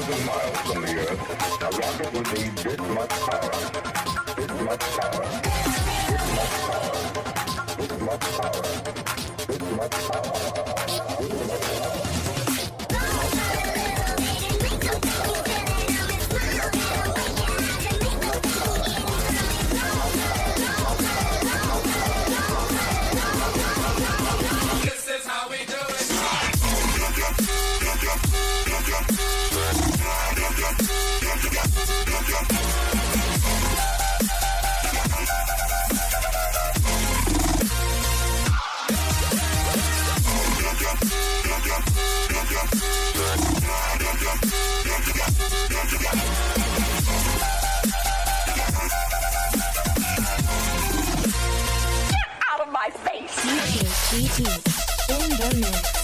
thousand miles from the Earth, a rocket would need this much power. This much power. This much power. This much power. This much power. This much power. This it. out of my face. DJ GT in the mix.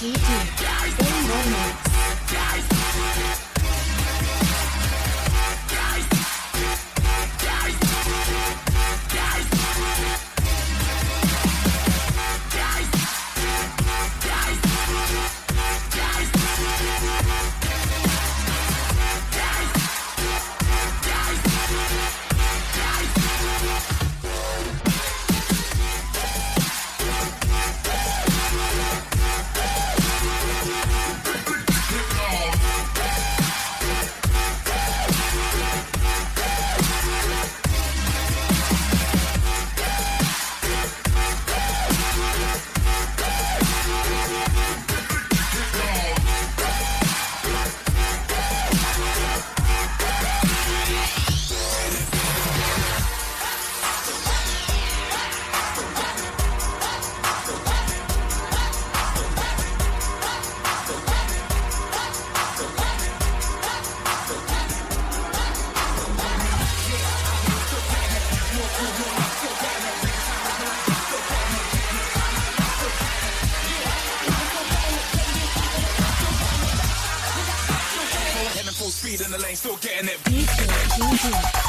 DJ GT GT in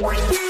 What's